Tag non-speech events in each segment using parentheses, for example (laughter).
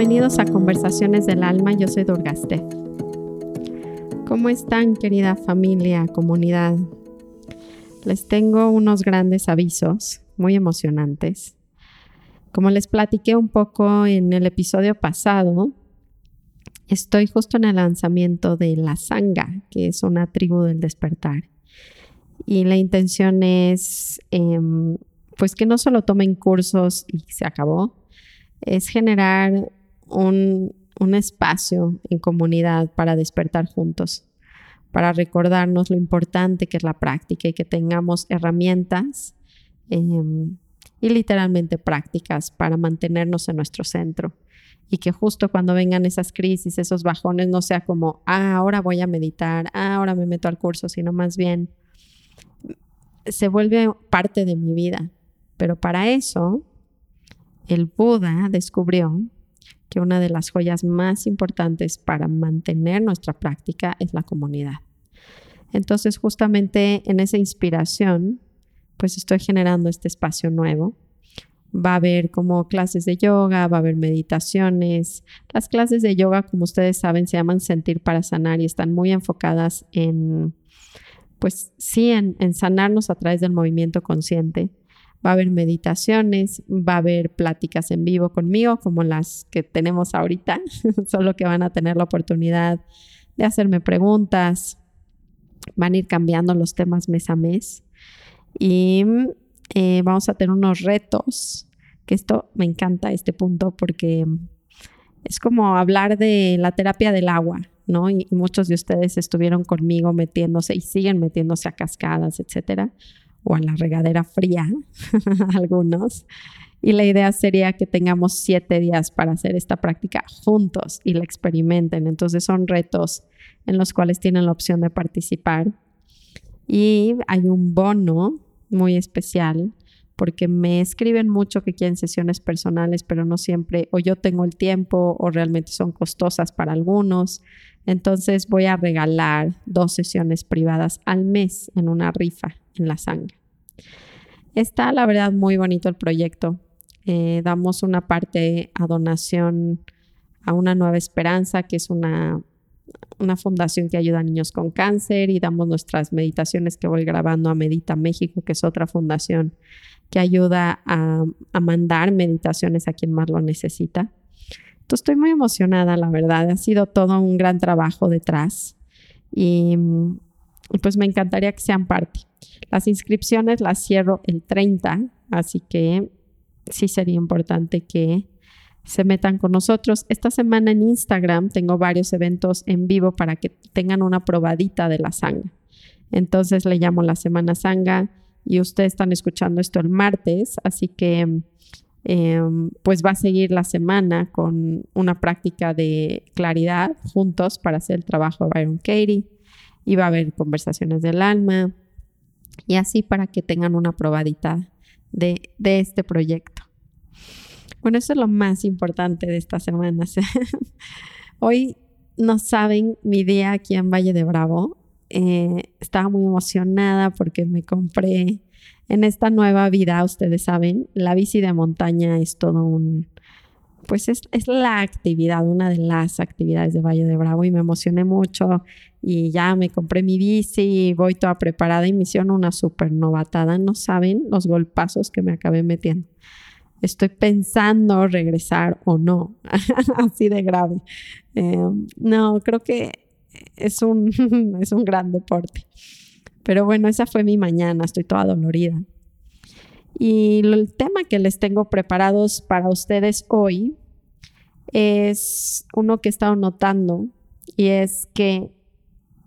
Bienvenidos a Conversaciones del Alma, yo soy Durgaste. ¿Cómo están querida familia, comunidad? Les tengo unos grandes avisos muy emocionantes. Como les platiqué un poco en el episodio pasado, estoy justo en el lanzamiento de La Sanga, que es una tribu del despertar. Y la intención es, em, pues que no solo tomen cursos y se acabó, es generar un, un espacio en comunidad para despertar juntos, para recordarnos lo importante que es la práctica y que tengamos herramientas em, y literalmente prácticas para mantenernos en nuestro centro. Y que justo cuando vengan esas crisis, esos bajones, no sea como, ah, ahora voy a meditar, ah, ahora me meto al curso, sino más bien se vuelve parte de mi vida. Pero para eso, el Buda descubrió que una de las joyas más importantes para mantener nuestra práctica es la comunidad. Entonces, justamente en esa inspiración, pues estoy generando este espacio nuevo. Va a haber como clases de yoga, va a haber meditaciones. Las clases de yoga, como ustedes saben, se llaman Sentir para Sanar y están muy enfocadas en, pues sí, en, en sanarnos a través del movimiento consciente va a haber meditaciones, va a haber pláticas en vivo conmigo como las que tenemos ahorita, (laughs) solo que van a tener la oportunidad de hacerme preguntas, van a ir cambiando los temas mes a mes y eh, vamos a tener unos retos, que esto me encanta este punto porque es como hablar de la terapia del agua, ¿no? Y, muchos de ustedes estuvieron conmigo metiéndose y siguen metiéndose a cascadas, etcétera o a la regadera fría, (laughs) algunos. Y la idea sería que tengamos siete días para hacer esta práctica juntos y la experimenten. Entonces son retos en los cuales tienen la opción de participar. Y hay un bono muy especial porque me escriben mucho que quieren sesiones personales, pero no siempre o yo tengo el tiempo o realmente son costosas para algunos. Entonces voy a regalar dos sesiones privadas al mes en una rifa en la sangre. Está, la verdad, muy bonito el proyecto. Eh, damos una parte a donación a una nueva esperanza, que es una, una fundación que ayuda a niños con cáncer, y damos nuestras meditaciones que voy grabando a Medita México, que es otra fundación que ayuda a, a mandar meditaciones a quien más lo necesita. Entonces estoy muy emocionada, la verdad. Ha sido todo un gran trabajo detrás y pues me encantaría que sean parte. Las inscripciones las cierro el 30, así que sí sería importante que se metan con nosotros. Esta semana en Instagram tengo varios eventos en vivo para que tengan una probadita de la sanga. Entonces le llamo la semana sanga y ustedes están escuchando esto el martes, así que em, pues va a seguir la semana con una práctica de claridad juntos para hacer el trabajo de Byron Katie y va a haber conversaciones del alma y así para que tengan una probadita de, este proyecto. Bueno, eso es lo más importante de esta semana. (laughs) Hoy no saben mi día aquí en Valle de Bravo. Eh, estaba muy emocionada porque me compré en esta nueva vida, ustedes saben, la bici de montaña es todo un, pues es, la actividad, una de las actividades de Valle de Bravo y me emocioné mucho y ya me compré mi bici, voy toda preparada y me hicieron una súper novatada. No saben los golpazos que me acabé metiendo. Estoy pensando regresar o no, (laughs) así de grave. Em, no, creo que es un, (laughs) es un gran deporte. Pero bueno, esa fue mi mañana, estoy toda dolorida. Y el tema que les tengo preparados para ustedes hoy es uno que he estado notando y es que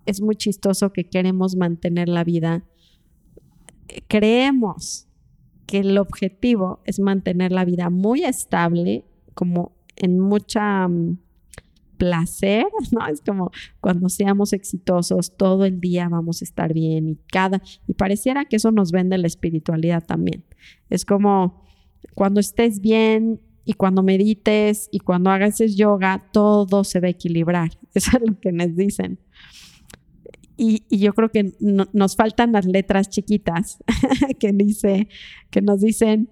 es muy chistoso que queremos mantener la vida. Creemos que el objetivo es mantener la vida muy estable, como en mucha mm, placer, (laughs) ¿no? Es como cuando seamos exitosos, todo el día vamos a estar bien y cada, y pareciera que eso nos vende la espiritualidad también. Es como cuando estés bien y cuando medites y cuando hagas yoga, todo se va a equilibrar. Eso (laughs) es lo que nos dicen. Y, yo creo que nos faltan las letras chiquitas (laughs) que, dice, que nos dicen,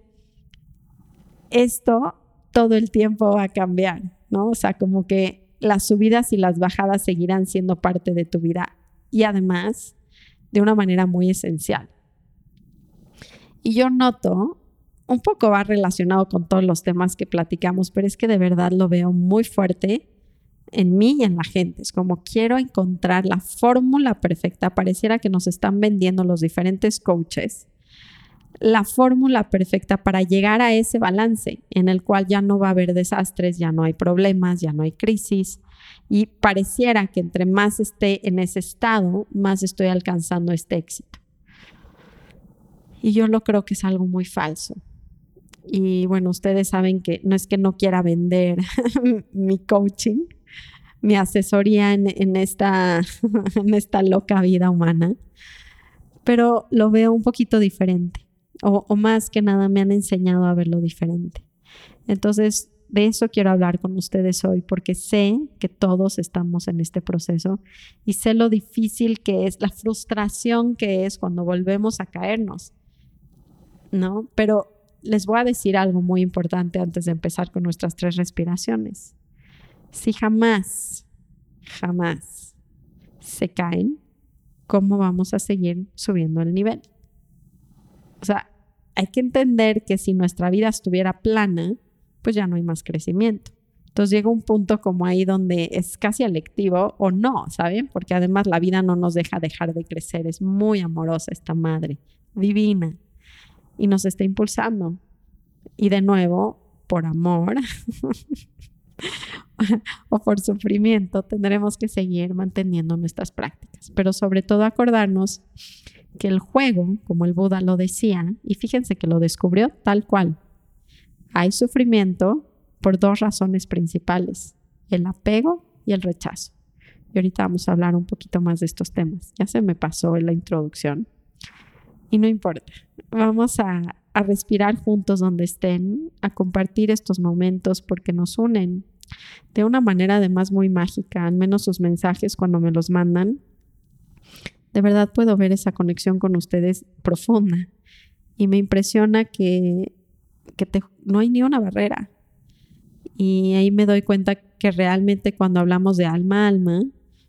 esto todo el tiempo va a cambiar. ¿no? O sea, como que las subidas y las bajadas seguirán siendo parte de tu vida y además de una manera muy esencial. Y yo noto, un poco va relacionado con todos los temas que platicamos, pero es que de verdad lo veo muy fuerte en mí y en la gente. Es como quiero encontrar la fórmula perfecta. Pareciera que nos están vendiendo los diferentes coaches la fórmula perfecta para llegar a ese balance en el cual ya no va a haber desastres, ya no hay problemas, ya no hay crisis. Y pareciera que entre más esté en ese estado, más estoy alcanzando este éxito. Y yo lo creo que es algo muy falso. Y bueno, ustedes saben que no es que no quiera vender (laughs) mi coaching, mi asesoría en, esta, (laughs) en esta loca vida humana, pero lo veo un poquito diferente o, más que nada me han enseñado a verlo diferente. Entonces, de eso quiero hablar con ustedes hoy, porque sé que todos estamos en este proceso y sé lo difícil que es, la frustración que es cuando volvemos a caernos, ¿no? Pero les voy a decir algo muy importante antes de empezar con nuestras tres respiraciones. Si jamás, jamás se caen, ¿cómo vamos a seguir subiendo el nivel? O sea, hay que entender que si nuestra vida estuviera plana, pues ya no hay más crecimiento. Entonces llega un punto como ahí donde es casi electivo o no, ¿saben? Porque además la vida no nos deja dejar de crecer. Es muy amorosa esta madre, divina, y nos está impulsando. Y de nuevo, por amor (laughs) o por sufrimiento, tendremos que seguir manteniendo nuestras prácticas. Pero sobre todo acordarnos que el juego, como el Buda lo decía, y fíjense que lo descubrió tal cual, hay sufrimiento por dos razones principales, el apego y el rechazo. Y ahorita vamos a hablar un poquito más de estos temas. Ya se me pasó en la introducción. Y no importa, vamos a, a respirar juntos donde estén, a compartir estos momentos porque nos unen de una manera además muy mágica, al menos sus mensajes cuando me los mandan de verdad puedo ver esa conexión con ustedes profunda y me impresiona que, no hay ni una barrera. Y ahí me doy cuenta que realmente cuando hablamos de alma a alma,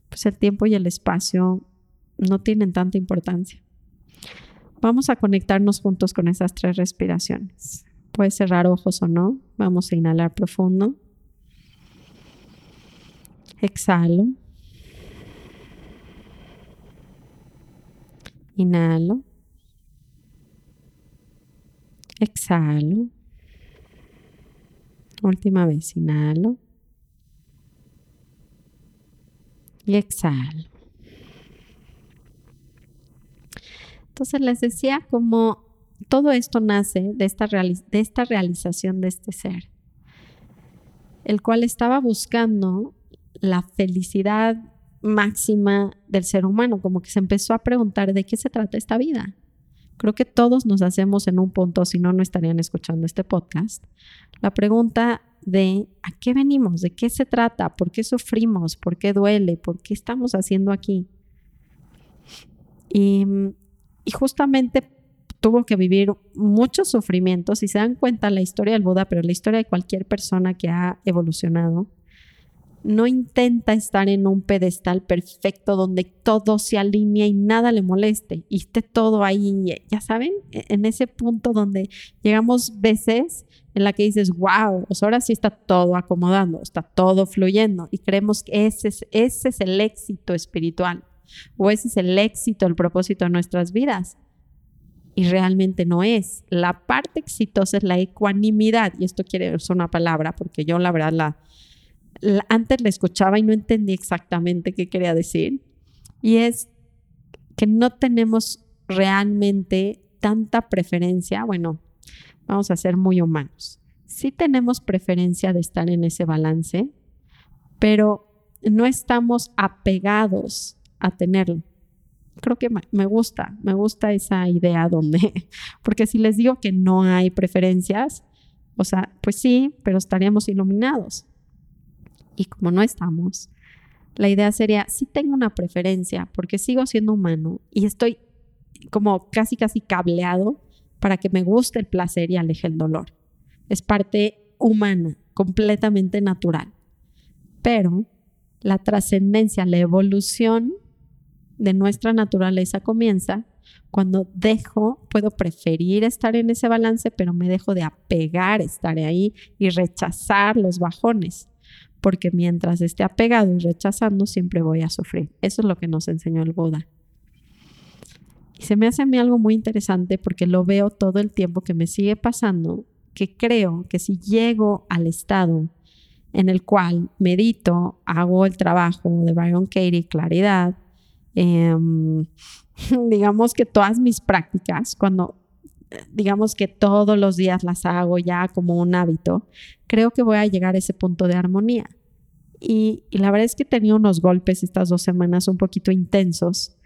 pues el tiempo y el espacio no tienen tanta importancia. Vamos a conectarnos juntos con esas tres respiraciones. Puede cerrar ojos o no. Vamos a inhalar profundo. Exhalo. Inhalo. Exhalo. Última vez, inhalo. Y exhalo. Entonces les decía como todo esto nace de esta, de esta realización de este ser, el cual estaba buscando la felicidad máxima del ser humano, como que se empezó a preguntar de qué se trata esta vida. Creo que todos nos hacemos en un punto, si no, no estarían escuchando este podcast, la pregunta de a qué venimos, de qué se trata, por qué sufrimos, por qué duele, por qué estamos haciendo aquí. Y, y justamente tuvo que vivir muchos sufrimientos. Si se dan cuenta, la historia del Buda, pero la historia de cualquier persona que ha evolucionado, no intenta estar en un pedestal perfecto donde todo se alinea y nada le moleste y esté todo ahí, ya saben, en ese punto donde llegamos veces en la que dices, wow, pues ahora sí está todo acomodando, está todo fluyendo y creemos que ese es, ese es el éxito espiritual o ese es el éxito, el propósito de nuestras vidas. Y realmente no es. La parte exitosa es la ecuanimidad. Y esto quiere ser una palabra porque yo la verdad la, antes la escuchaba y no entendí exactamente qué quería decir. Y es que no tenemos realmente tanta preferencia, bueno, vamos a ser muy humanos. Sí tenemos preferencia de estar en ese balance, pero no estamos apegados a tenerlo. Creo que me gusta, me gusta esa idea donde, (laughs) porque si les digo que no hay preferencias, o sea, pues sí, pero estaríamos iluminados. Y como no estamos, la idea sería, sí tengo una preferencia porque sigo siendo humano y estoy como casi casi cableado para que me guste el placer y aleje el dolor. Es parte humana, completamente natural. Pero la trascendencia, la evolución de nuestra naturaleza comienza cuando dejo, puedo preferir estar en ese balance, pero me dejo de apegar, estar ahí y rechazar los bajones, porque mientras esté apegado y rechazando, siempre voy a sufrir. Eso es lo que nos enseñó el Buda. Y se me hace a mí algo muy interesante porque lo veo todo el tiempo que me sigue pasando, que creo que si llego al estado en el cual medito, hago el trabajo de Byron Katie, claridad, Em, (laughs) digamos que todas mis prácticas, cuando digamos que todos los días las hago ya como un hábito, creo que voy a llegar a ese punto de armonía. Y, la verdad es que he tenido unos golpes estas dos semanas un poquito intensos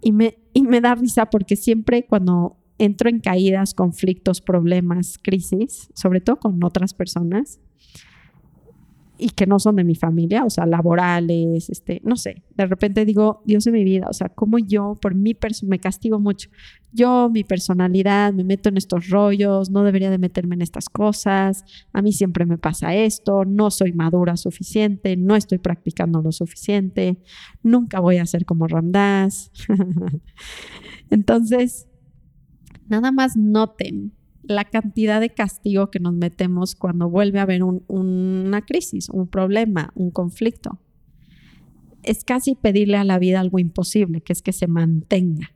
y me, y me da risa porque siempre cuando entro en caídas, conflictos, problemas, crisis, sobre todo con otras personas, y que no son de mi familia, o sea, laborales, este, no sé, de repente digo, Dios de mi vida, o sea, como yo por mi persona me castigo mucho. Yo, mi personalidad, me meto en estos rollos, no debería de meterme en estas cosas, a mí siempre me pasa esto, no soy madura suficiente, no estoy practicando lo suficiente, nunca voy a ser como Ramdas. (laughs) Entonces, nada más noten la cantidad de castigo que nos metemos cuando vuelve a haber una crisis, un problema, un conflicto. Es casi pedirle a la vida algo imposible, que es que se mantenga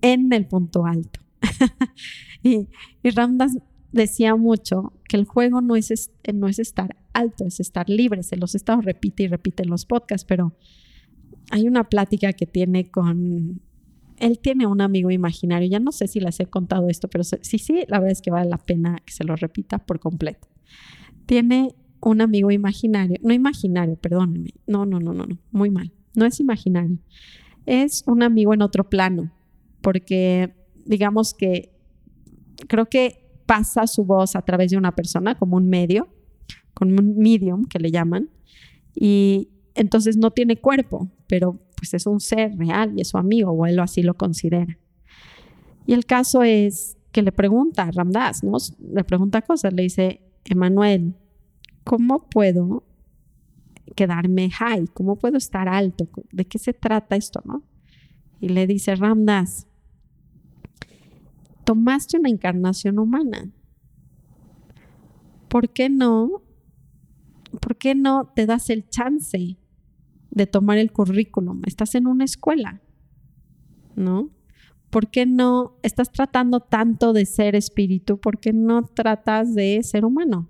en el punto alto. (laughs) y, y Ramdas decía mucho que el juego no es, no es estar alto, es estar libre. Se los he estado repite y repite en los podcasts, pero hay una plática que tiene con él tiene un amigo imaginario. Ya no sé si les he contado esto, pero sí, sí, la verdad es que vale la pena que se lo repita por completo. Tiene un amigo imaginario, no imaginario, perdónenme. No, no, no, no, no, muy mal. No es imaginario. Es un amigo en otro plano, porque digamos que creo que pasa su voz a través de una persona como un medio, con un medium que le llaman, y entonces no tiene cuerpo, pero pues es un ser real y es su amigo, o él así lo considera. Y el caso es que le pregunta a Ramdas, ¿no? Le pregunta cosas, le dice, Emanuel, ¿cómo puedo quedarme high? ¿Cómo puedo estar alto? ¿De qué se trata esto, no? Y le dice Ramdas, tomaste una encarnación humana. ¿Por qué no? ¿Por qué no te das el chance de tomar el currículum. Estás en una escuela, ¿no? ¿Por qué no estás tratando tanto de ser espíritu? ¿Por qué no tratas de ser humano?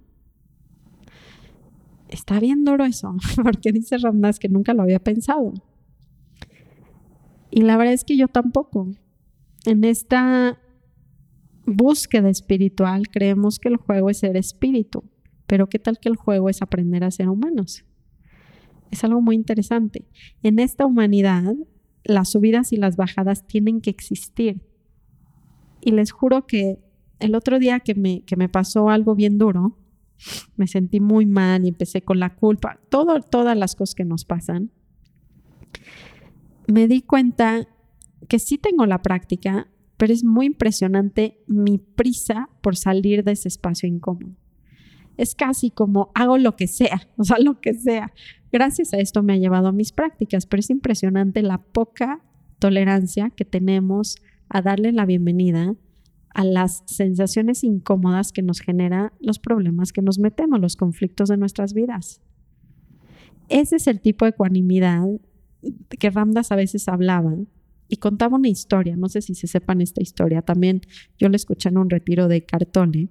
Está bien duro eso, (laughs) porque dice Ramdas que nunca lo había pensado. Y la verdad es que yo tampoco. En esta búsqueda espiritual creemos que el juego es ser espíritu, pero ¿qué tal que el juego es aprender a ser humanos? Es algo muy interesante. En esta humanidad, las subidas y las bajadas tienen que existir. Y les juro que el otro día que me, que me pasó algo bien duro, me sentí muy mal y empecé con la culpa, todas las cosas que nos pasan, me di cuenta que sí tengo la práctica, pero es muy impresionante mi prisa por salir de ese espacio incómodo. Es casi como hago lo que sea, (laughs) o sea, lo que sea. Gracias a esto me ha llevado a mis prácticas, pero es impresionante la poca tolerancia que tenemos a darle la bienvenida a las sensaciones incómodas que nos genera los problemas que nos metemos, los conflictos de nuestras vidas. Ese es el tipo de ecuanimidad que Ramdas a veces hablaba y contaba una historia, no sé si se sepan esta historia, también yo la escuché en un retiro de Cartole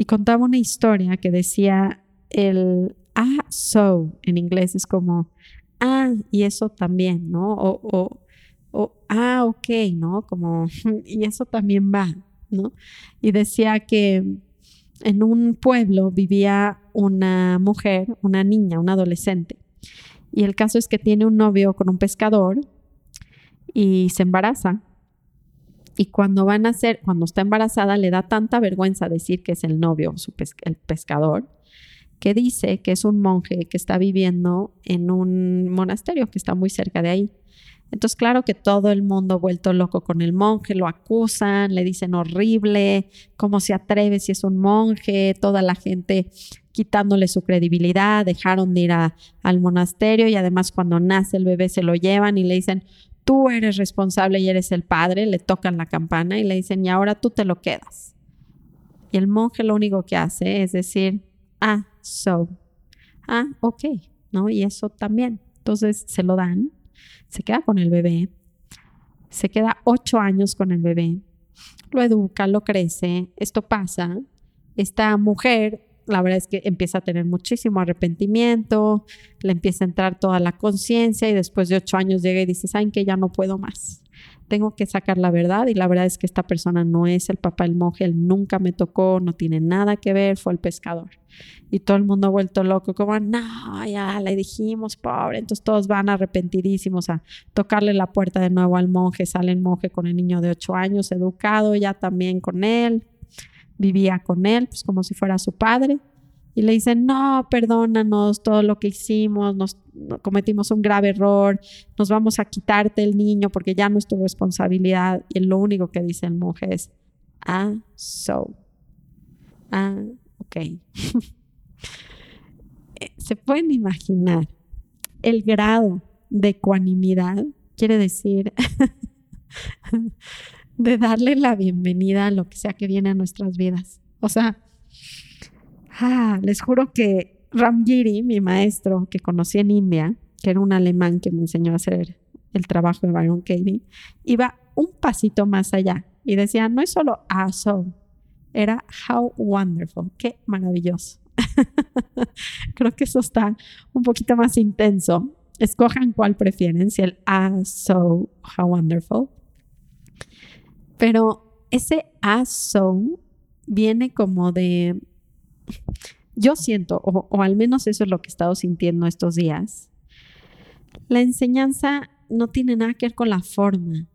y contaba una historia que decía el ah, so en inglés es como, ah, y eso también, ¿no? O, o, ah, ok, ¿no? Como, (laughs) y eso también va, ¿no? Y decía que en un pueblo vivía una mujer, una niña, una adolescente. Y el caso es que tiene un novio con un pescador y se embaraza. Y cuando van a ser, cuando está embarazada, le da tanta vergüenza decir que es el novio, su el pescador, que dice que es un monje que está viviendo en un monasterio que está muy cerca de ahí. Entonces, claro que todo el mundo vuelto loco con el monje, lo acusan, le dicen horrible, cómo se atreve si es un monje, toda la gente quitándole su credibilidad, dejaron de ir al monasterio y además cuando nace el bebé se lo llevan y le dicen, tú eres responsable y eres el padre, le tocan la campana y le dicen, y ahora tú te lo quedas. Y el monje lo único que hace es decir, ah, so, ah, ok, ¿no? Y eso también. Entonces se lo dan, se queda con el bebé, se queda ocho años con el bebé, lo educa, lo crece, esto pasa. Esta mujer la verdad es que empieza a tener muchísimo arrepentimiento, le empieza a entrar toda la conciencia y después de ocho años llega y dice, ¿saben que ya no puedo más? Tengo que sacar la verdad y la verdad es que esta persona no es el papá del monje, él nunca me tocó, no tiene nada que ver, fue el pescador. Y todo el mundo ha vuelto loco, como, no, ya le dijimos, pobre. Entonces todos van arrepentidísimos a tocarle la puerta de nuevo al monje, sale el monje con el niño de ocho años, educado ya también con él, vivía con él, pues como si fuera su padre. Y le dicen, no, perdónanos todo lo que hicimos, nos cometimos un grave error, nos vamos a quitarte el niño porque ya no es tu responsabilidad. Y lo único que dice el monje es, ah, so. Ah, ok. (laughs) Se pueden imaginar el grado de ecuanimidad, quiere decir (laughs) de darle la bienvenida a lo que sea que viene a nuestras vidas. O sea, ah, les juro que Ramgiri, mi maestro que conocí en India, que era un alemán que me enseñó a hacer el trabajo de Byron Katie, iba un pasito más allá y decía, no es solo awesome, era how wonderful, qué maravilloso. (laughs) Creo que eso está un poquito más intenso. Escojan cuál prefieren, si el ah, so, how wonderful, pero ese aso viene como de, yo siento, o, al menos eso es lo que he estado sintiendo estos días, la enseñanza no tiene nada que ver con la forma.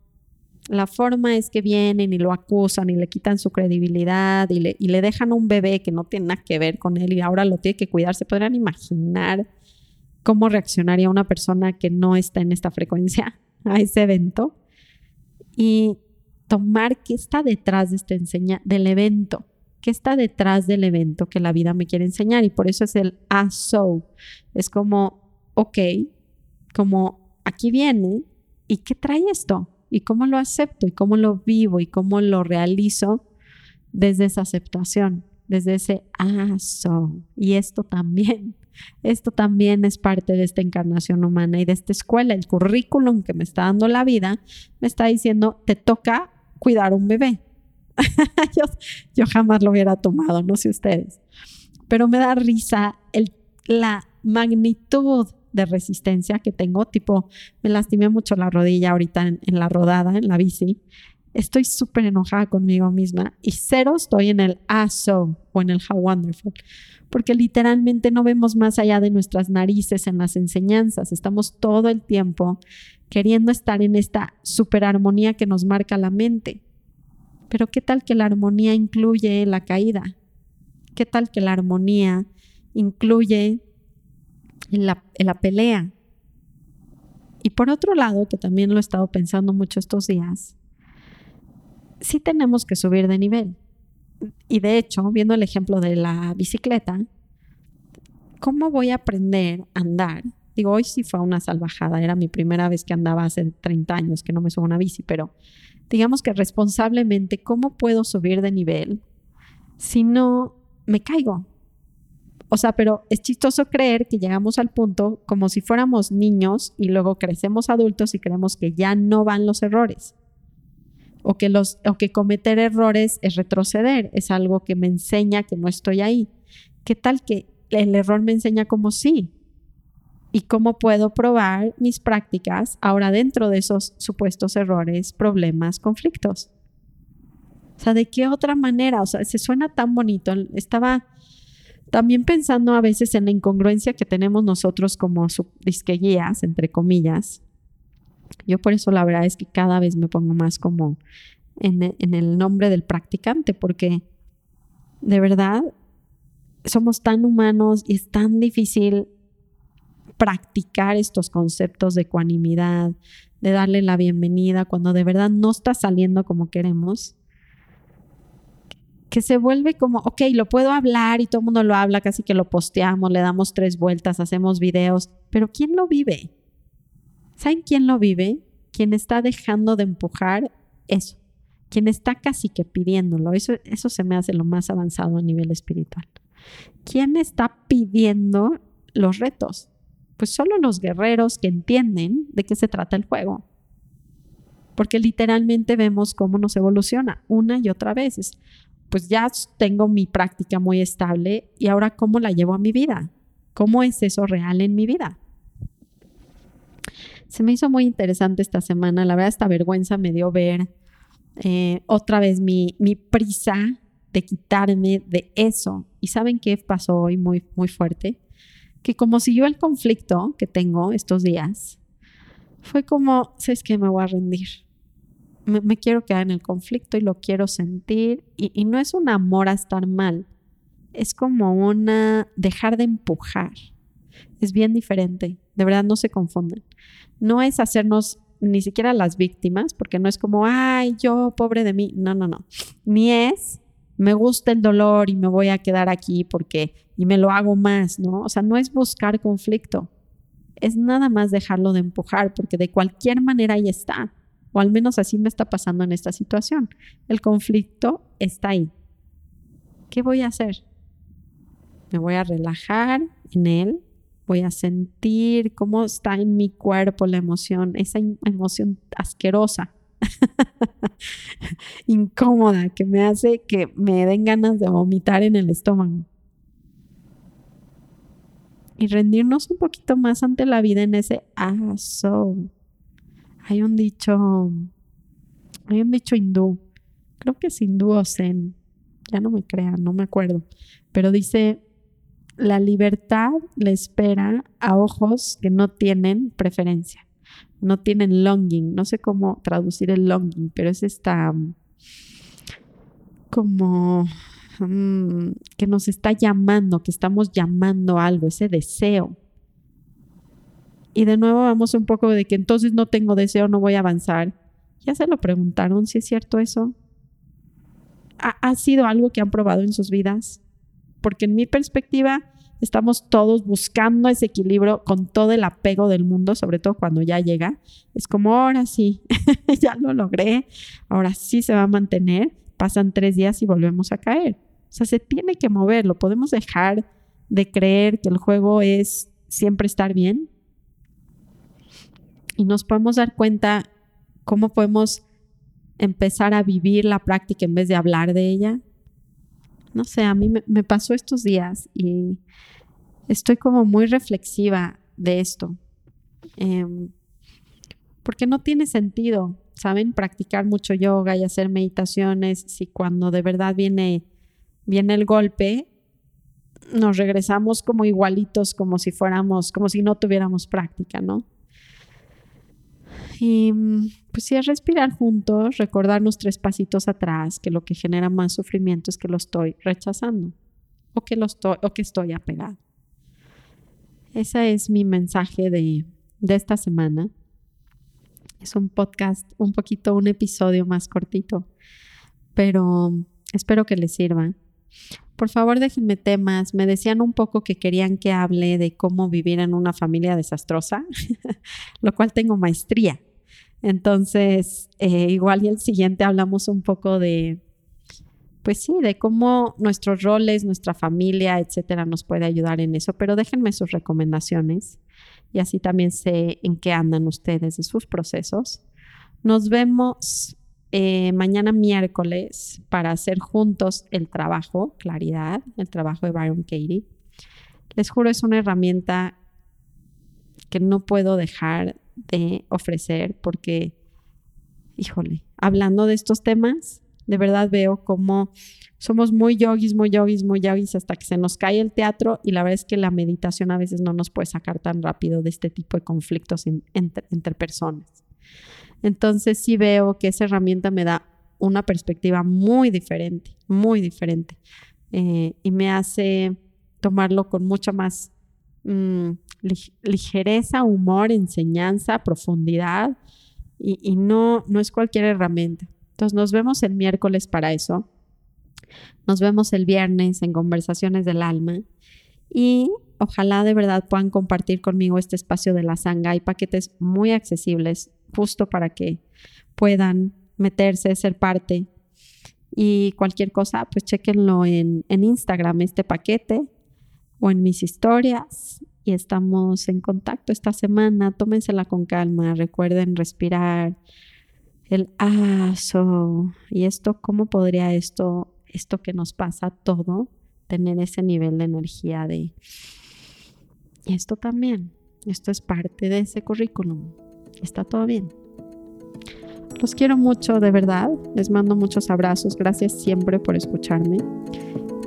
La forma es que vienen y lo acusan y le quitan su credibilidad y le, y le dejan un bebé que no tiene nada que ver con él y ahora lo tiene que cuidar. ¿Se podrían imaginar cómo reaccionaría una persona que no está en esta frecuencia a ese evento? Y tomar qué está detrás de este enseña del evento, qué está detrás del evento que la vida me quiere enseñar y por eso es el ah so. Es como, ok, como aquí viene y qué trae esto y cómo lo acepto y cómo lo vivo y cómo lo realizo desde esa aceptación, desde ese ah so. Y esto también. Esto también es parte de esta encarnación humana y de esta escuela. El currículum que me está dando la vida me está diciendo, te toca cuidar un bebé. (laughs) yo, jamás lo hubiera tomado, no sé ustedes. Pero me da risa la magnitud de resistencia que tengo, tipo, me lastimé mucho la rodilla ahorita en, la rodada, en la bici. Estoy súper enojada conmigo misma y cero estoy en el ah, so o en el how wonderful, porque literalmente no vemos más allá de nuestras narices en las enseñanzas. Estamos todo el tiempo queriendo estar en esta superarmonía que nos marca la mente. Pero ¿qué tal que la armonía incluye la caída? ¿Qué tal que la armonía incluye la, la pelea? Y por otro lado, que también lo he estado pensando mucho estos días, sí tenemos que subir de nivel. Y de hecho, viendo el ejemplo de la bicicleta, ¿cómo voy a aprender a andar Digo, hoy sí fue una salvajada, era mi primera vez que andaba hace 30 años que no me subo una bici, pero digamos que responsablemente, ¿cómo puedo subir de nivel si no me caigo? O sea, pero es chistoso creer que llegamos al punto como si fuéramos niños y luego crecemos adultos y creemos que ya no van los errores. O que, los, o que cometer errores es retroceder, es algo que me enseña que no estoy ahí. ¿Qué tal que el error me enseña como sí? Y cómo puedo probar mis prácticas ahora dentro de esos supuestos errores, problemas, conflictos. O sea, ¿de qué otra manera? O sea, se suena tan bonito. Estaba también pensando a veces en la incongruencia que tenemos nosotros como disqueguías, entre comillas. Yo por eso la verdad es que cada vez me pongo más como en, en el nombre del practicante, porque de verdad somos tan humanos y es tan difícil practicar estos conceptos de ecuanimidad, de darle la bienvenida cuando de verdad no está saliendo como queremos, que se vuelve como, ok, lo puedo hablar y todo el mundo lo habla, casi que lo posteamos, le damos tres vueltas, hacemos videos, pero ¿quién lo vive? ¿Saben quién lo vive? Quien está dejando de empujar eso, quien está casi que pidiéndolo. Eso, eso se me hace lo más avanzado a nivel espiritual. ¿Quién está pidiendo los retos? Pues solo los guerreros que entienden de qué se trata el juego. Porque literalmente vemos cómo nos evoluciona una y otra vez. Pues ya tengo mi práctica muy estable y ahora cómo la llevo a mi vida. ¿Cómo es eso real en mi vida? Se me hizo muy interesante esta semana. La verdad, esta vergüenza me dio ver eh, otra vez mi, mi prisa de quitarme de eso. ¿Y saben qué pasó hoy muy, muy fuerte? Que como siguió el conflicto que tengo estos días, fue como, ¿sabes qué? Me voy a rendir. Me, quiero quedar en el conflicto y lo quiero sentir. Y, y no es un amor a estar mal, es como una dejar de empujar. Es bien diferente, de verdad no se confunden. No es hacernos ni siquiera las víctimas, porque no es como, ay, yo, pobre de mí. No, no, no. Ni es me gusta el dolor y me voy a quedar aquí porque y me lo hago más, ¿no? O sea, no es buscar conflicto, es nada más dejarlo de empujar porque de cualquier manera ahí está, o al menos así me está pasando en esta situación. El conflicto está ahí. ¿Qué voy a hacer? Me voy a relajar en él, voy a sentir cómo está en mi cuerpo la emoción, esa emoción asquerosa (laughs) incómoda que me hace que me den ganas de vomitar en el estómago. Y rendirnos un poquito más ante la vida en ese ah, so. Hay un dicho, hay un dicho hindú, creo que es hindú o zen, ya no me crean, no me acuerdo, pero dice, la libertad le espera a ojos que no tienen preferencia no tienen longing, no sé cómo traducir el longing, pero es esta mm, como mm, que nos está llamando, que estamos llamando algo, ese deseo. Y de nuevo vamos un poco de que entonces no tengo deseo, no voy a avanzar. Ya se lo preguntaron si es cierto eso. ¿Ha, sido algo que han probado en sus vidas? Porque en mi perspectiva, estamos todos buscando ese equilibrio con todo el apego del mundo, sobre todo cuando ya llega. Es como, ahora sí, (laughs) ya lo logré, ahora sí se va a mantener, pasan tres días y volvemos a caer. O sea, se tiene que mover, lo podemos dejar de creer que el juego es siempre estar bien. Y nos podemos dar cuenta cómo podemos empezar a vivir la práctica en vez de hablar de ella no sé, a mí me, pasó estos días y estoy como muy reflexiva de esto. Em, porque no tiene sentido, ¿saben? Practicar mucho yoga y hacer meditaciones si cuando de verdad viene, viene el golpe, nos regresamos como igualitos, como si fuéramos, como si no tuviéramos práctica, ¿no? Y mm, pues sí, es respirar juntos, recordarnos tres pasitos atrás, que lo que genera más sufrimiento es que lo estoy rechazando o que, lo estoy, o que estoy apegado. Ese es mi mensaje de, de esta semana. Es un podcast, un poquito, un episodio más cortito, pero espero que les sirva. Por favor, déjenme temas. Me decían un poco que querían que hable de cómo vivir en una familia desastrosa, (laughs) lo cual tengo maestría. Entonces, eh, igual y el siguiente hablamos un poco de, pues sí, de cómo nuestros roles, nuestra familia, etcétera, nos puede ayudar en eso. Pero déjenme sus recomendaciones y así también sé en qué andan ustedes de sus procesos. Nos vemos eh, mañana miércoles para hacer juntos el trabajo, claridad, el trabajo de Byron Katie. Les juro, es una herramienta que no puedo dejar de ofrecer porque, híjole, hablando de estos temas, de verdad veo como somos muy yogis, muy yogis, muy yogis hasta que se nos cae el teatro y la verdad es que la meditación a veces no nos puede sacar tan rápido de este tipo de conflictos entre personas. Entonces sí veo que esa herramienta me da una perspectiva muy diferente, muy diferente. Eh, y me hace tomarlo con mucha más mm, ligereza, humor, enseñanza, profundidad. Y, no, no es cualquier herramienta. Entonces nos vemos el miércoles para eso. Nos vemos el viernes en Conversaciones del Alma y ojalá de verdad puedan compartir conmigo este espacio de la sanga. Hay paquetes muy accesibles justo para que puedan meterse, ser parte. Y cualquier cosa, pues chequenlo en, en Instagram, este paquete, o en mis historias. Y estamos en contacto esta semana. Tómensela con calma. Recuerden respirar. El aso. Y esto, ¿cómo podría esto, esto que nos pasa todo, tener ese nivel de energía de... Y esto también. Esto es parte de ese currículum. Está todo bien. Los quiero mucho, de verdad. Les mando muchos abrazos. Gracias siempre por escucharme.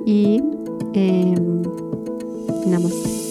Y eh, namaste.